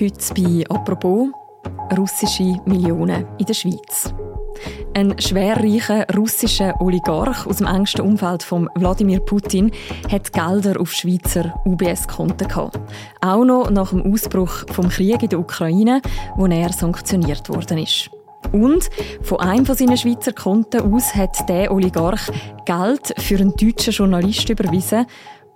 Heute bei «Apropos» russische Millionen in der Schweiz. Ein schwerreicher russischer Oligarch aus dem engsten Umfeld von Wladimir Putin hat Gelder auf Schweizer UBS-Konten. Auch noch nach dem Ausbruch vom Krieg in der Ukraine, wo er sanktioniert worden ist. Und von einem von seinen Schweizer Konten aus hat der Oligarch Geld für einen deutschen Journalist überwiesen,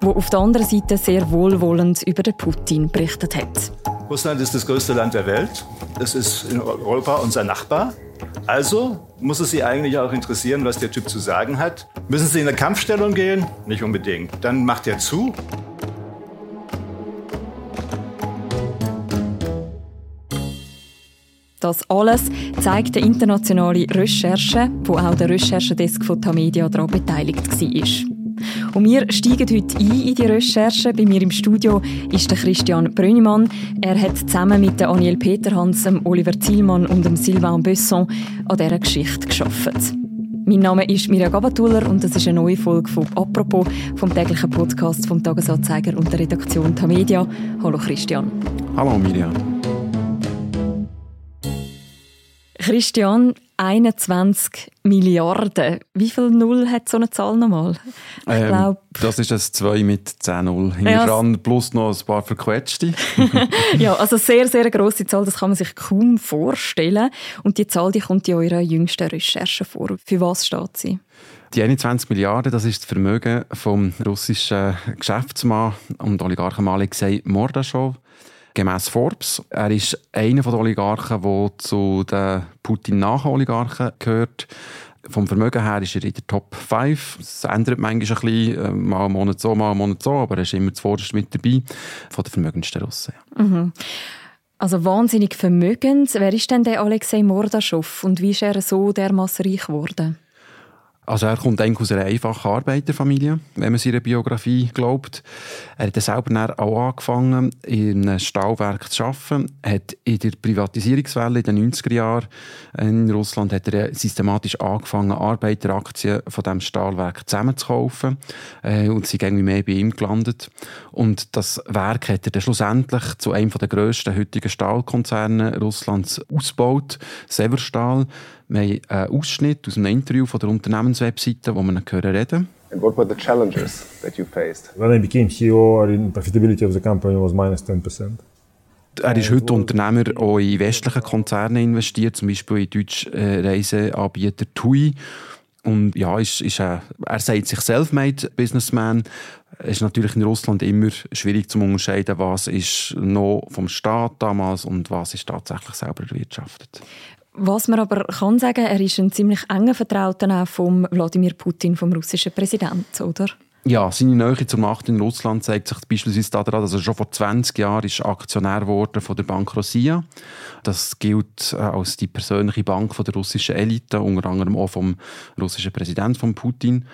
der auf der anderen Seite sehr wohlwollend über den Putin berichtet hat. Russland ist das größte Land der Welt. Es ist in Europa unser Nachbar. Also muss es Sie eigentlich auch interessieren, was der Typ zu sagen hat. Müssen Sie in eine Kampfstellung gehen? Nicht unbedingt. Dann macht er zu. Das alles zeigt eine internationale Recherche, wo auch der Recherchedesk von Tamedia daran beteiligt war. Und wir steigen heute ein in die Recherche. Bei mir im Studio ist der Christian Brönnimann. Er hat zusammen mit Aniel Peterhans, Oliver Zielmann und Sylvain Besson an dieser Geschichte geschafft. Mein Name ist Mirja Gabatuller und das ist eine neue Folge von «Apropos» vom täglichen Podcast vom Tagesanzeiger und der Redaktion Tamedia. Hallo Christian. Hallo Mirja. Christian, 21 Milliarden. Wie viel Null hat so eine Zahl nochmal? Ich ähm, glaub... Das ist ein 2 mit 10 Null. Ja, plus noch ein paar verquetschte. ja, also sehr, sehr grosse Zahl, das kann man sich kaum vorstellen. Und die Zahl die kommt in eurer jüngsten Recherche vor. Für was steht sie? Die 21 Milliarden, das ist das Vermögen vom russischen Geschäftsmann und Oligarchen Alexei Mordaschow gemäß Forbes. Er ist einer der Oligarchen, der zu den Putin-Nach-Oligarchen gehört. Vom Vermögen her ist er in der Top 5. Es ändert manchmal ein bisschen, äh, mal einen Monat so, mal einen Monat so, aber er ist immer zuvorderst mit dabei, von den vermögendsten Russen. Mhm. Also wahnsinnig vermögend. Wer ist denn der Alexei Mordaschow und wie ist er so dermaßen reich geworden? Also er kommt eigentlich aus einer einfachen Arbeiterfamilie, wenn man seiner Biografie glaubt. Er hat selber auch angefangen, in einem Stahlwerk zu arbeiten. hat in der Privatisierungswelle in den 90er Jahren in Russland hat er systematisch angefangen, Arbeiteraktien von dem Stahlwerk zusammenzukaufen äh, und sind irgendwie mehr bei ihm gelandet. Und das Werk hat er dann schlussendlich zu einem der grössten heutigen Stahlkonzerne Russlands ausgebaut, Severstahl. Wir haben einen Ausschnitt aus einem Interview von der Unternehmenswebseite, wo wir hören reden. And what were the challenges that you faced? When I became CEO, the profitability of the company was minus 10%. Er ist heute Unternehmer, auch in westlichen Konzerne investiert, zum Beispiel in deutschen äh, Reiseanbieter TUI. Und ja, ist, ist, äh, er sagt sich self-made Businessman. Es ist natürlich in Russland immer schwierig zu unterscheiden, was ist noch vom Staat damals und was ist tatsächlich selber erwirtschaftet. Was man aber kann sagen, er ist ein ziemlich enger Vertrauter von Wladimir Putin, vom russischen Präsidenten, oder? Ja, seine Nähe zur Macht in Russland zeigt sich beispielsweise daran, dass er schon vor 20 Jahren ist Aktionär wurde von der Bank Rosia. Das gilt äh, als die persönliche Bank von der russischen Elite, unter anderem auch vom russischen Präsidenten von Putin.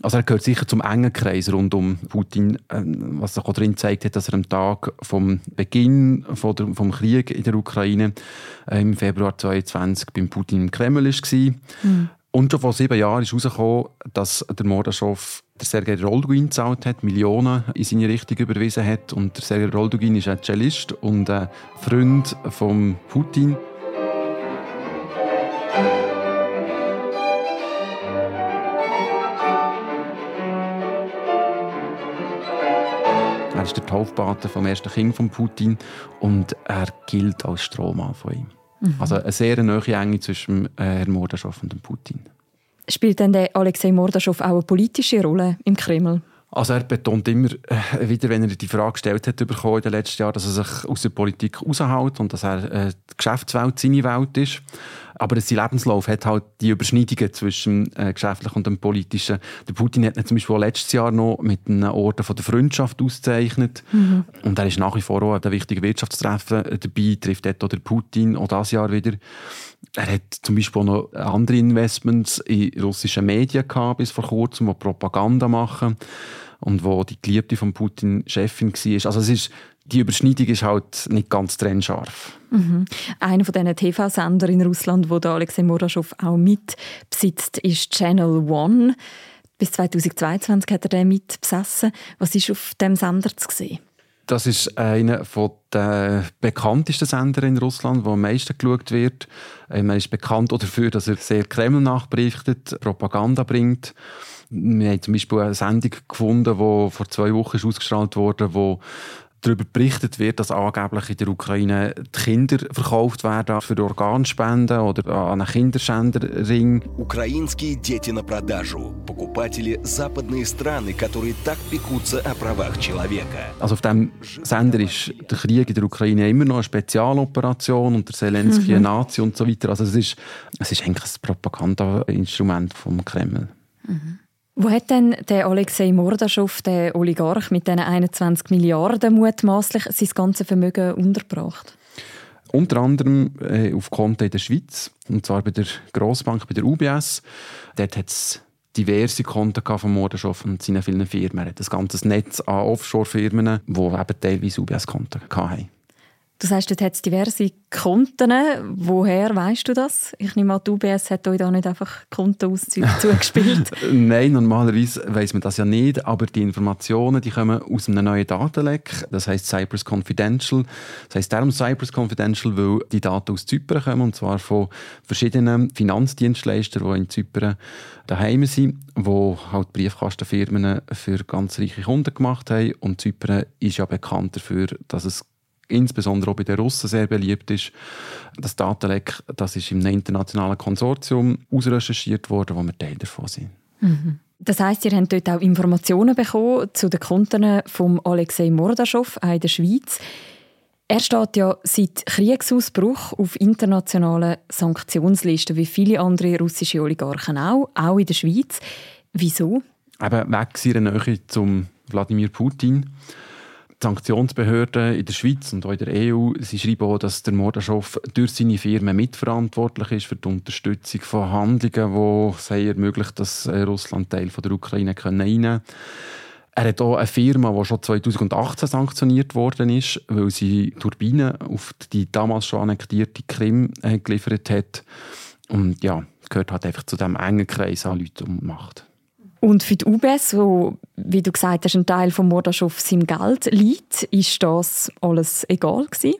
Also er gehört sicher zum engen Kreis rund um Putin, äh, was auch darin zeigt, dass er am Tag vom Beginn von der, vom Krieg in der Ukraine äh, im Februar 2022 beim Putin im Kreml war. Mhm. Und schon vor sieben Jahren ist herausgekommen, dass der Mordaschow der Sergei Roldugin gezahlt hat, Millionen in seine Richtung überwiesen hat. Und der Sergei Roldugin ist ein Cellist und ein Freund von Putin. Er ist der Taufpate vom ersten Kind von Putin und er gilt als Strohmann von ihm. Mhm. Also eine sehr nahe Enge zwischen äh, Herrn Mordaschow und Putin. Spielt denn der Alexei Mordaschow auch eine politische Rolle im Kreml? Also er betont immer äh, wieder, wenn er die Frage gestellt hat bekommen in den letzten Jahren, dass er sich aus der Politik raushält und dass er äh, die Geschäftswelt seine Welt ist. Aber sein Lebenslauf hat halt die Überschneidungen zwischen äh, geschäftlichen und dem politischen. Der Putin hat ihn zum Beispiel letztes Jahr noch mit einem Orden von der Freundschaft ausgezeichnet. Mhm. Und er ist nach wie vor auch an den wichtigen Wirtschaftstreffen dabei, trifft dort auch der Putin, auch dieses Jahr wieder. Er hat zum Beispiel auch noch andere Investments in russischen Medien gehabt, bis vor kurzem, die Propaganda machen und wo die Geliebte von Putin Chefin war. Also es ist, die Überschneidung ist halt nicht ganz trennscharf. Mhm. Einer von diesen TV-Sender in Russland, wo der Alexei Moraschow auch mitbesitzt, ist Channel One. Bis 2022 hat er den mitbesessen. Was ist auf dem Sender zu sehen? Das ist einer der bekanntesten Sender in Russland, der am meisten geschaut wird. Ähm, er ist bekannt dafür, dass er sehr Kreml nachberichtet, Propaganda bringt. Wir haben zum Beispiel eine Sendung gefunden, die vor zwei Wochen ausgestrahlt wurde, die darüber berichtet wird, dass angeblich in der Ukraine die Kinder verkauft werden für Organspenden oder an einen Kinderschänderring. Украинские дети на продажу. Покупатели западные страны, которые так пекутся о правах человека. Also auf dem Sender ist der Krieg in der Ukraine immer noch eine Spezialoperation und der Zelensky mhm. eine Nazi und so weiter. Also es ist, es ist eigentlich ein Propagandainstrument vom Kreml. Mhm. Wo hat denn der Alexei Mordaschow, der Oligarch mit diesen 21 Milliarden mutmaßlich sein ganzes Vermögen untergebracht? Unter anderem äh, auf Konten in der Schweiz, und zwar bei der Grossbank, bei der UBS. Dort hat es diverse Konten von Mordaschow und seinen vielen Firmen. Er hat ein ganzes Netz an Offshore-Firmen, die eben teilweise UBS-Konten hatten. Du sagst, dort hat es diverse Konten. Woher weißt du das? Ich nehme an, die UBS hat euch da nicht einfach Kontoauszüge zugespielt. Nein, normalerweise weiß man das ja nicht, aber die Informationen die kommen aus einem neuen Datenleck, das heißt Cyprus Confidential. Das heißt darum Cyprus Confidential, weil die Daten aus Zypern kommen, und zwar von verschiedenen Finanzdienstleistern, die in Zypern daheim sind, die halt Briefkastenfirmen für ganz reiche Kunden gemacht haben. Und Zypern ist ja bekannt dafür, dass es insbesondere auch bei den Russen sehr beliebt ist. Das Datenleck das ist im internationalen Konsortium ausrecherchiert worden, wo wir Teil davon sind. Mhm. Das heißt, ihr habt dort auch Informationen bekommen zu den Konten von Alexei Mordaschow in der Schweiz. Er steht ja seit Kriegsausbruch auf internationalen Sanktionslisten, wie viele andere russische Oligarchen auch, auch in der Schweiz. Wieso? Eben wegen seiner Nähe zum Wladimir Putin. Sanktionsbehörden in der Schweiz und auch in der EU sie schreiben auch, dass der Mordaschow durch seine Firmen mitverantwortlich ist für die Unterstützung von Handlungen, die es ermöglicht, dass äh, Russland Teil von der Ukraine einnehmen kann. Er hat auch eine Firma, die schon 2018 sanktioniert worden ist, weil sie Turbinen auf die damals schon annektierte Krim äh, geliefert hat. Und ja, gehört halt einfach zu dem engen Kreis an Leuten und Macht. Und für die UBS, wo, wie du gesagt hast, ein Teil vom Mordaschow seinem Geld liegt, ist das alles egal gewesen?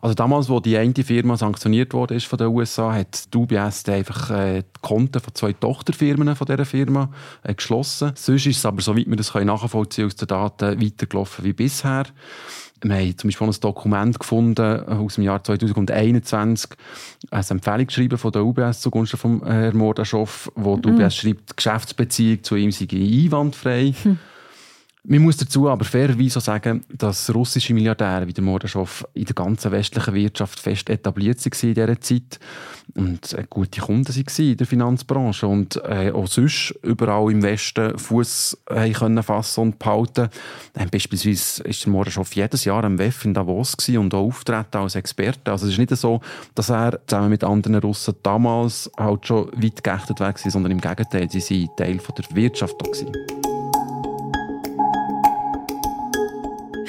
Also damals, wo die eine Firma sanktioniert wurde von den USA, hat die UBS einfach äh, die Konten von zwei Tochterfirmen von dieser Firma äh, geschlossen. Sonst ist es aber, soweit wir das nachvollziehen aus den Daten, weitergelaufen wie bisher. Wir haben zum Beispiel ein Dokument gefunden äh, aus dem Jahr 2021, ein Empfehlungsschreiben von der UBS zugunsten von äh, Herrn Mordaschow, wo die mhm. UBS schreibt, die Geschäftsbeziehung zu ihm sei einwandfrei. Hm. Man muss dazu aber fairerweise sagen, dass russische Milliardäre wie der Mordaschow in der ganzen westlichen Wirtschaft fest etabliert waren in dieser Zeit und äh, gute Kunden waren in der Finanzbranche und äh, auch sonst überall im Westen Fuß können fassen und behalten. Äh, beispielsweise ist der Mordaschow jedes Jahr am WEF in Davos und auch auftreten als Experte. Also es ist nicht so, dass er zusammen mit anderen Russen damals halt schon weit geächtet war, sondern im Gegenteil, sie waren Teil der Wirtschaft. Gewesen.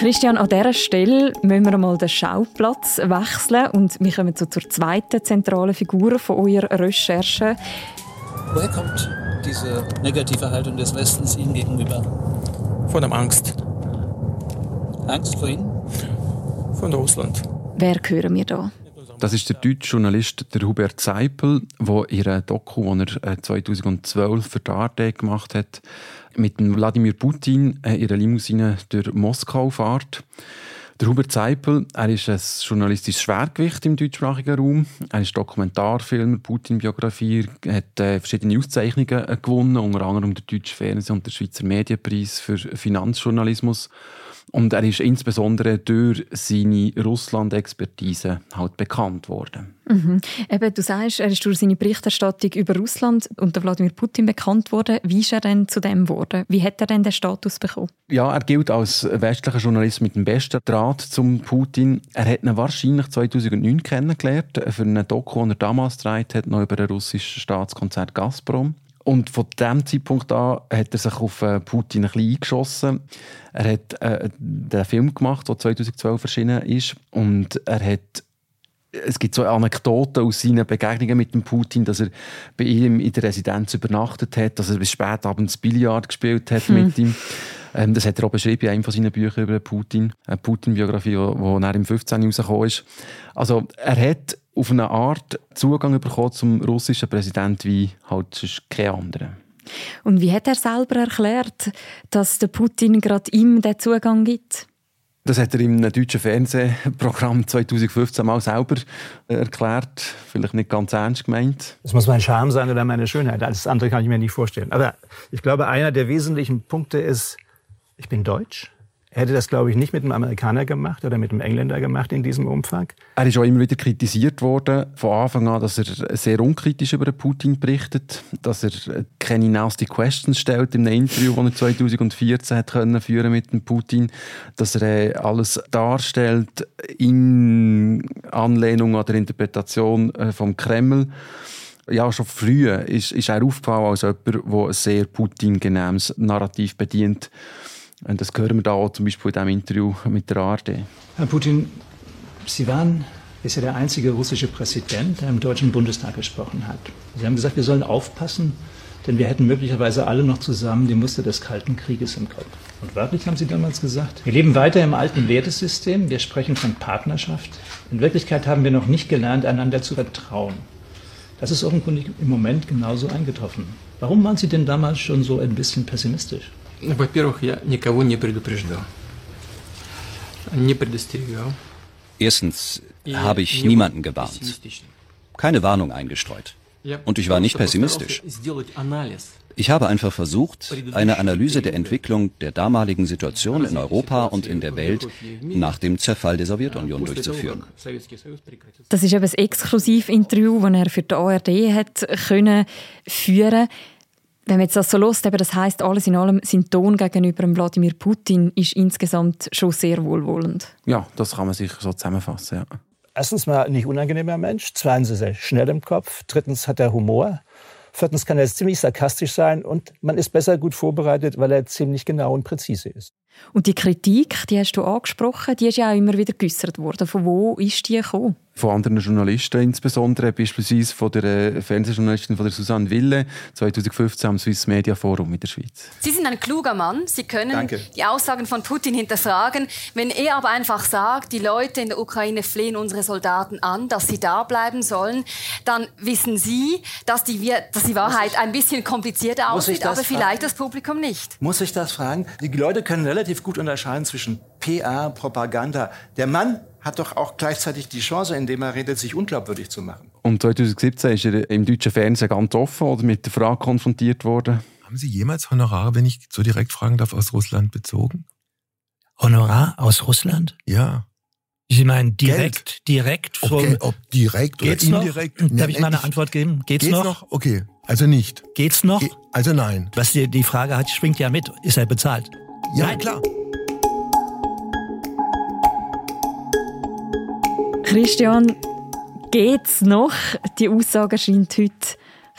Christian, an dieser Stelle müssen wir mal den Schauplatz wechseln und wir kommen zur zweiten zentralen Figur von eurer Recherche. Woher kommt diese negative Haltung des Westens Ihnen gegenüber? Von der Angst. Angst vor Ihnen? Von Russland. Wer hören wir da? Das ist der deutsche Journalist der Hubert Seipel, der ihre Doku, die er 2012 äh, für die ARD gemacht hat, mit Wladimir Putin in ihrer Limousine durch Moskau fährt. Der Hubert Seipel, er ist ein journalistisches Schwergewicht im deutschsprachigen Raum. Er ist Dokumentarfilmer, Putin-Biografie, hat äh, verschiedene Auszeichnungen äh, gewonnen, unter anderem der Deutsche Fernsehen und der Schweizer Medienpreis für Finanzjournalismus. Und er ist insbesondere durch seine Russland-Expertise halt bekannt worden. Mhm. Eben, du sagst, er ist durch seine Berichterstattung über Russland und Wladimir Putin bekannt worden. Wie ist er denn zu dem geworden? Wie hat er denn den Status bekommen? Ja, er gilt als westlicher Journalist mit dem besten Draht zum Putin. Er hat ihn wahrscheinlich 2009 kennengelernt für einen Doku, den er damals gedreht hat, noch über den russischen Staatskonzert Gazprom. Und von diesem Zeitpunkt an hat er sich auf äh, Putin ein bisschen eingeschossen. Er hat äh, den Film gemacht, der 2012 erschienen ist. Und er hat es gibt so Anekdoten aus seinen Begegnungen mit dem Putin, dass er bei ihm in der Residenz übernachtet hat, dass er bis spät abends Billard gespielt hat hm. mit ihm. Ähm, das hat er auch beschrieben in einem von seinen Büchern über Putin, eine Putin-Biografie, die er im 15. rausgekommen ist. Also er hat auf eine Art Zugang bekommen zum russischen Präsidenten wie halt sonst kein anderer. Und wie hat er selber erklärt, dass der Putin gerade ihm den Zugang gibt? Das hat er im deutschen Fernsehprogramm 2015 mal selber erklärt. Vielleicht nicht ganz ernst gemeint. Es muss mein Charme sein oder meine Schönheit. Alles andere kann ich mir nicht vorstellen. Aber ich glaube, einer der wesentlichen Punkte ist, ich bin deutsch. Hätte das, glaube ich, nicht mit einem Amerikaner gemacht oder mit einem Engländer gemacht in diesem Umfang. Er ist auch immer wieder kritisiert worden, von Anfang an, dass er sehr unkritisch über Putin berichtet, dass er keine nasty questions stellt in einem Interview, das er 2014 hat können führen mit dem Putin, dass er äh, alles darstellt in Anlehnung an der Interpretation äh, vom Kreml ja, schon früh ist, ist er aufgefallen als jemand, der ein sehr Putin-genehmes Narrativ bedient. Und das hören wir da auch zum Beispiel in diesem Interview mit der ARD. Herr Putin, Sie waren bisher der einzige russische Präsident, der im Deutschen Bundestag gesprochen hat. Sie haben gesagt, wir sollen aufpassen, denn wir hätten möglicherweise alle noch zusammen die Muster des Kalten Krieges im Kopf. Und wörtlich haben Sie damals gesagt, wir leben weiter im alten Wertesystem, wir sprechen von Partnerschaft. In Wirklichkeit haben wir noch nicht gelernt, einander zu vertrauen. Das ist offenkundig im Moment genauso eingetroffen. Warum waren Sie denn damals schon so ein bisschen pessimistisch? Во-первых, я никого не предупреждал. Не предостерегал. Erstens habe ich niemanden gewarnt, keine Warnung eingestreut. Und ich war nicht pessimistisch. Ich habe einfach versucht, eine Analyse der Entwicklung der damaligen Situation in Europa und in der Welt nach dem Zerfall der Sowjetunion durchzuführen. Das ist eben ein Exklusivinterview, das er für die ARD hat können führen wenn man jetzt das so hört, das heißt alles in allem, sein Ton gegenüber Wladimir Putin ist insgesamt schon sehr wohlwollend. Ja, das kann man sicher so zusammenfassen. Ja. Erstens mal nicht unangenehmer Mensch, zweitens ist er schnell im Kopf, drittens hat er Humor, viertens kann er ziemlich sarkastisch sein und man ist besser gut vorbereitet, weil er ziemlich genau und präzise ist. Und die Kritik, die hast du angesprochen, die ist ja auch immer wieder geäußert worden. Von wo ist die gekommen? von anderen Journalisten, insbesondere beispielsweise von der äh, Fernsehjournalistin von der Susanne Wille, 2015 am Swiss Media Forum in der Schweiz. Sie sind ein kluger Mann. Sie können Danke. die Aussagen von Putin hinterfragen. Wenn er aber einfach sagt, die Leute in der Ukraine flehen unsere Soldaten an, dass sie da bleiben sollen, dann wissen Sie, dass die, dass die Wahrheit ein bisschen komplizierter aussieht, aber vielleicht fragen? das Publikum nicht. Muss ich das fragen? Die Leute können relativ gut unterscheiden zwischen PR, Propaganda. Der Mann hat doch auch gleichzeitig die Chance, indem er redet, sich unglaubwürdig zu machen. Und 2017 ist er im deutschen Fernsehen ganz offen oder mit der Frage konfrontiert worden. Haben Sie jemals Honorare, wenn ich so direkt fragen darf, aus Russland bezogen? Honorar aus Russland? Ja. Sie meinen direkt, Geld. direkt vom okay, ob direkt Geht's oder indirekt? Noch? Darf ich mal eine Antwort geben? Geht's, Geht's noch? noch? Okay, also nicht. Geht's noch? Ge also nein. Was die, die Frage hat, schwingt ja mit. Ist er bezahlt? Ja, nein. klar. Christian, geht's noch? Die Aussage scheint heute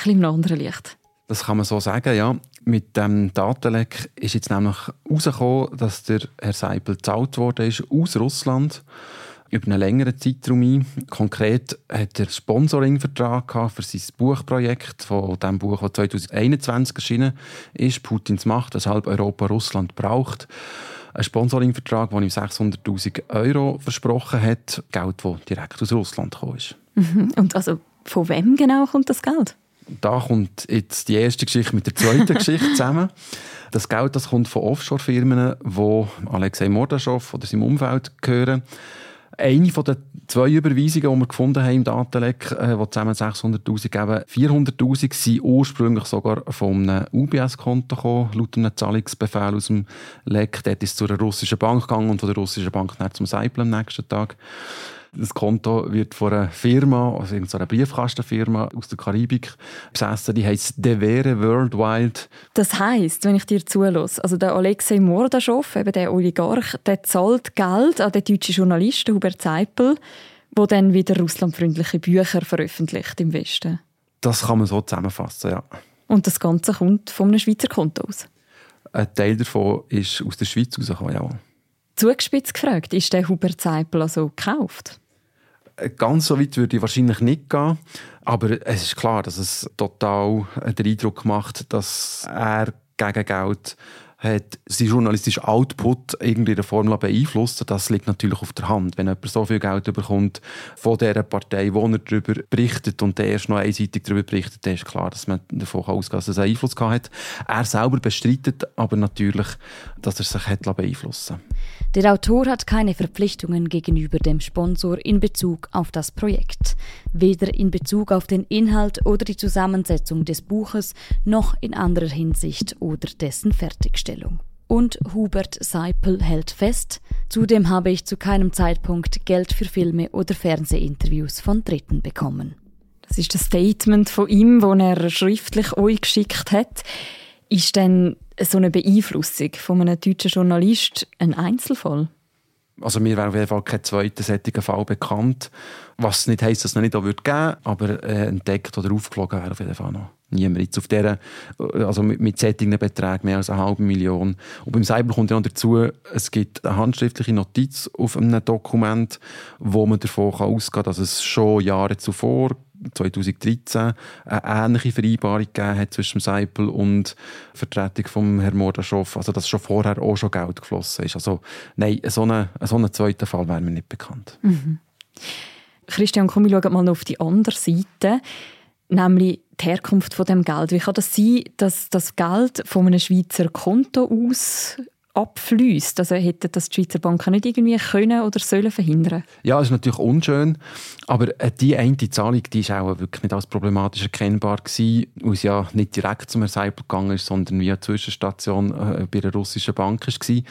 ein im anderen Licht. Das kann man so sagen, ja. Mit dem Datenleck ist jetzt nämlich herausgekommen, dass der Herr Seipel gezahlt worden ist aus Russland über einen längeren Zeitraum ein. Konkret hat er einen Sponsoringvertrag für sein Buchprojekt von dem Buch, das 2021 erschienen ist, Putins Macht, weshalb Europa Russland braucht einen Sponsoringvertrag, der ihm 600'000 Euro versprochen hat. Geld, das direkt aus Russland gekommen ist. Mhm. Und also von wem genau kommt das Geld? Da kommt jetzt die erste Geschichte mit der zweiten Geschichte zusammen. Das Geld das kommt von Offshore-Firmen, die Alexei Mordaschow oder seinem Umfeld gehören. Eine von den zwei Überweisungen, die wir gefunden haben im Datenleck, äh, die zusammen 600'000 geben, 400'000 sind ursprünglich sogar von einem UBS-Konto gekommen, laut einem Zahlungsbefehl aus dem Leck. Dort ist es zu einer russischen Bank gegangen und von der russischen Bank zum Seipel am nächsten Tag. Das Konto wird von einer Firma, also einer Briefkastenfirma aus der Karibik besessen. Die heisst Devere Worldwide. Das heisst, wenn ich dir zulasse, also der Alexei Mordaschow, eben der Oligarch, der zahlt Geld an den deutschen Journalisten Hubert Seipel, der dann wieder russlandfreundliche Bücher veröffentlicht im Westen. Das kann man so zusammenfassen, ja. Und das Ganze kommt von einem Schweizer Konto aus? Ein Teil davon ist aus der Schweiz rausgekommen, ja. Zugespitzt gefragt, ist der Hubert Seipel also gekauft? Ganz so weit würde ich wahrscheinlich nicht gehen. Aber es ist klar, dass es total den Eindruck macht, dass er gegen Geld hat seinen journalistischen Output irgendwie in der Formel beeinflusst. Das liegt natürlich auf der Hand. Wenn jemand so viel Geld bekommt von dieser Partei, wo er darüber berichtet und der erst noch einseitig darüber berichtet, dann ist klar, dass man davon ausgehen kann, dass es einen Einfluss hat. Er selber bestreitet aber natürlich, dass er sich hat beeinflussen Der Autor hat keine Verpflichtungen gegenüber dem Sponsor in Bezug auf das Projekt. Weder in Bezug auf den Inhalt oder die Zusammensetzung des Buches, noch in anderer Hinsicht oder dessen Fertigstellung. Und Hubert Seipel hält fest, zudem habe ich zu keinem Zeitpunkt Geld für Filme oder Fernsehinterviews von Dritten bekommen. Das ist das Statement von ihm, das er schriftlich euch geschickt hat. Ist denn so eine Beeinflussung von einem deutschen Journalist ein Einzelfall? Also mir wäre auf jeden Fall kein zweiter solcher Fall bekannt. Was nicht heisst, dass es noch nicht da geben würde, aber äh, entdeckt oder aufgeflogen wäre auf jeden Fall noch niemand. Jetzt auf dieser, also mit, mit solchen Beträgen mehr als eine halbe Million. Und beim Cyber kommt ja noch dazu, es gibt eine handschriftliche Notiz auf einem Dokument, wo man davon ausgehen kann, dass es schon Jahre zuvor 2013 eine ähnliche Vereinbarung gegeben hat zwischen Seipel und Vertretung von Herrn Mordaschow, also dass schon vorher auch schon Geld geflossen ist. Also nein, so einen, so einen zweiten Fall wäre mir nicht bekannt. Mhm. Christian, komm, wir schauen mal noch auf die andere Seite, nämlich die Herkunft von dem Geld. Wie kann das sein, dass das Geld von einem Schweizer Konto aus abfließt. Also hätten das die Schweizer Banken nicht irgendwie können oder sollen verhindern? Ja, das ist natürlich unschön, aber äh, die eine Zahlung, die ist auch wirklich nicht als problematisch erkennbar gewesen, weil es ja nicht direkt zum Herrn Seipel gegangen ist, sondern eine Zwischenstation äh, bei einer russischen Bank war.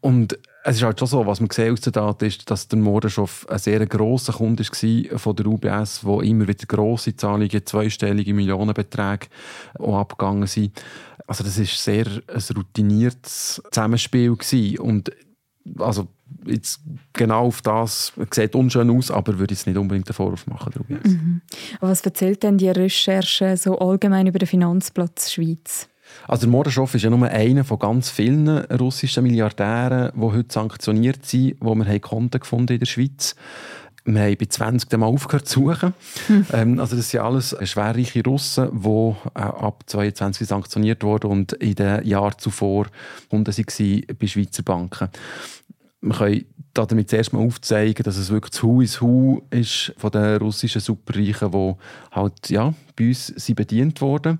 Und es ist halt schon so, was man sieht aus den Daten ist, dass der Mordenschow ein sehr grosser Kunde war von der UBS, wo immer wieder grosse Zahlungen, zweistellige Millionenbeträge auch abgegangen sind. Also das ist sehr ein routiniertes Zusammenspiel gewesen. und also jetzt genau auf das sieht unschön aus, aber würde jetzt nicht unbedingt einen Vorwurf machen. Mhm. Was erzählt denn die Recherche so allgemein über den Finanzplatz Schweiz? Also der Mordaschow ist ja nur einer von ganz vielen russischen Milliardären, die heute sanktioniert sind, wo wir Konten gefunden in der Schweiz. Wir haben bei 20 Mal aufgehört zu suchen. Hm. Ähm, also das sind alles schwerreiche Russen, die äh, ab 22 sanktioniert wurden und in den Jahren zuvor Kunden waren bei Schweizer Banken. Wir können damit zuerst mal aufzeigen, dass es wirklich das Hu is Hu ist von den russischen Superreichen, die halt, ja, bei uns sind bedient wurden.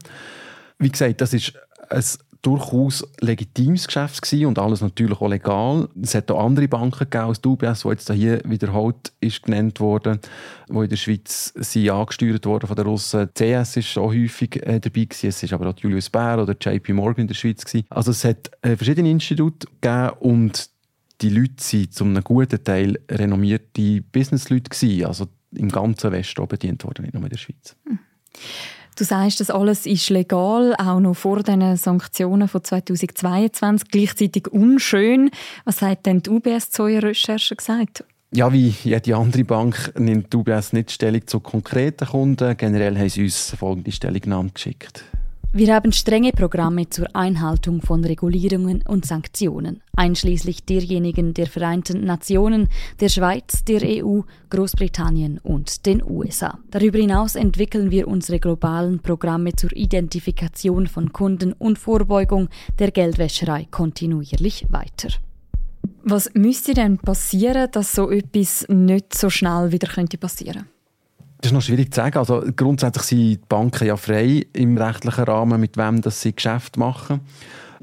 Wie gesagt, das ist ein durchaus legitimes Geschäft gewesen und alles natürlich auch legal. Es hat auch andere Banken gegeben als die UBS, die jetzt hier wiederholt ist genannt worden, die in der Schweiz sind angesteuert worden von den Russen. CS ist auch häufig äh, dabei gewesen. Es ist aber auch Julius Baer oder JP Morgan in der Schweiz gewesen. Also es hat äh, verschiedene Institute gegeben und die Leute waren zu einem guten Teil renommierte Businessleute gewesen. Also im ganzen Westen bedient worden, nicht nur in der Schweiz. Hm. Du sagst, das alles ist legal, auch noch vor den Sanktionen von 2022, gleichzeitig unschön. Was sagt denn die UBS zu eurer Recherche gesagt? Ja, wie jede andere Bank nimmt die UBS nicht Stellung zu konkreten Kunden. Generell haben sie uns folgende Stellungnahme geschickt. Wir haben strenge Programme zur Einhaltung von Regulierungen und Sanktionen, einschließlich derjenigen der Vereinten Nationen, der Schweiz, der EU, Großbritannien und den USA. Darüber hinaus entwickeln wir unsere globalen Programme zur Identifikation von Kunden und Vorbeugung der Geldwäscherei kontinuierlich weiter. Was müsste denn passieren, dass so etwas nicht so schnell wieder passieren könnte? Das ist noch schwierig zu sagen. Also grundsätzlich sind die Banken ja frei im rechtlichen Rahmen, mit wem das sie Geschäft machen.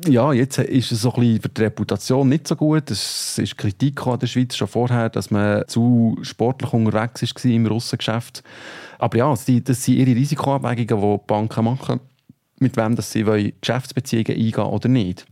Ja, jetzt ist es so ein bisschen für die Reputation nicht so gut. Es ist Kritik an der Schweiz schon vorher, dass man zu sportlich unterwegs war im Russengeschäft. Aber ja, das sind ihre Risikoabwägungen, die, die Banken machen, mit wem sie Geschäftsbeziehungen eingehen oder nicht.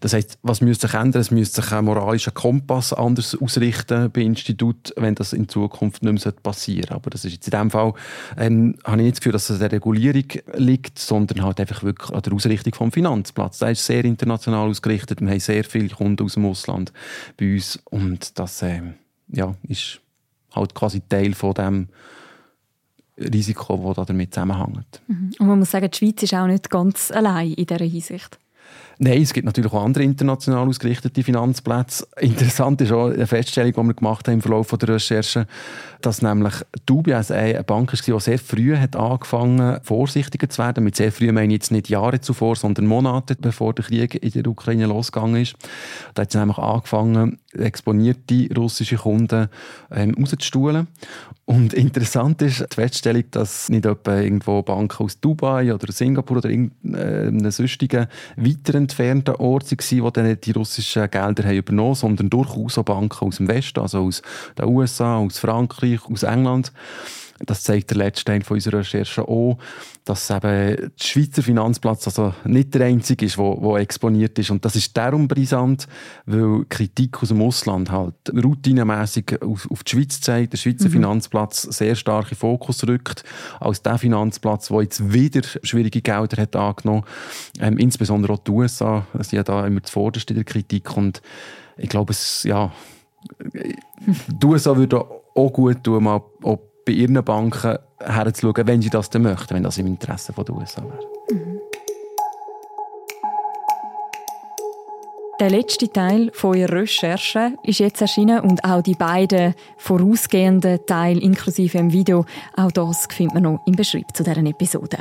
Das heißt, was müsste sich ändern? Es müsste sich ein moralischer Kompass anders ausrichten bei Institut, wenn das in Zukunft nicht mehr passieren sollte. Aber das ist jetzt in dem Fall, ähm, habe ich nicht das Gefühl, dass es an der Regulierung liegt, sondern halt einfach wirklich an der Ausrichtung vom Finanzplatz. Der ist sehr international ausgerichtet. Wir haben sehr viele Kunden aus dem Ausland bei uns und das ähm, ja, ist halt quasi Teil von dem Risiko, das damit zusammenhängt. Mhm. Und man muss sagen, die Schweiz ist auch nicht ganz allein in dieser Hinsicht. Nein, es gibt natürlich auch andere international ausgerichtete Finanzplätze. Interessant ist auch eine Feststellung, die wir gemacht haben im Verlauf der Recherche, dass nämlich die UBS eine Bank war, die sehr früh hat angefangen vorsichtiger zu werden. Mit sehr früh meine ich jetzt nicht Jahre zuvor, sondern Monate, bevor der Krieg in der Ukraine losgegangen ist. Da hat sie nämlich angefangen, exponierte russische Kunden ähm, rauszustuhlen. Und interessant ist die Feststellung, dass nicht etwa irgendwo Banken aus Dubai oder Singapur oder irgendeinem sonstigen weiter entfernten Ort waren, die dann die russischen Gelder haben übernommen haben, sondern durchaus auch Banken aus dem Westen, also aus den USA, aus Frankreich, aus England. Das zeigt der letzte Teil von unserer Recherche auch, dass eben der Schweizer Finanzplatz also nicht der einzige ist, der exponiert ist. Und das ist darum brisant, weil Kritik aus dem Ausland halt routinemässig auf, auf die Schweiz zeigt, der Schweizer mhm. Finanzplatz sehr stark in Fokus rückt, als der Finanzplatz, der jetzt wieder schwierige Gelder hat angenommen. Ähm, insbesondere auch die USA sind ja da immer zuvorderst in der Kritik. Und ich glaube, es, ja, die USA würden auch gut tun, mal bei ihren Banken herzuschauen, wenn sie das denn möchten, wenn das im Interesse der USA wäre. Mhm. Der letzte Teil von Ihrer Recherche ist jetzt erschienen und auch die beiden vorausgehenden Teile inklusive im Video, auch das findet man noch im Beschreib zu dieser Episode.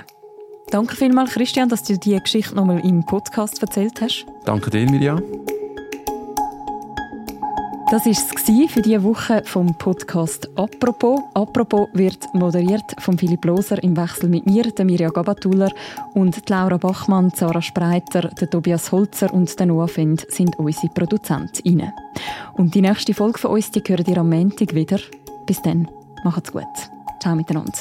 Danke vielmals, Christian, dass du diese Geschichte nochmal im Podcast erzählt hast. Danke dir, Miriam. Das war es für diese Woche vom Podcast «Apropos». «Apropos» wird moderiert von Philipp Loser im Wechsel mit mir, der Mirja Gabatuller und Laura Bachmann, Sarah Spreiter, der Tobias Holzer und der Noah Fend sind unsere ProduzentInnen. Und die nächste Folge von uns, die hören ihr am Montag wieder. Bis dann, macht's gut. Ciao miteinander.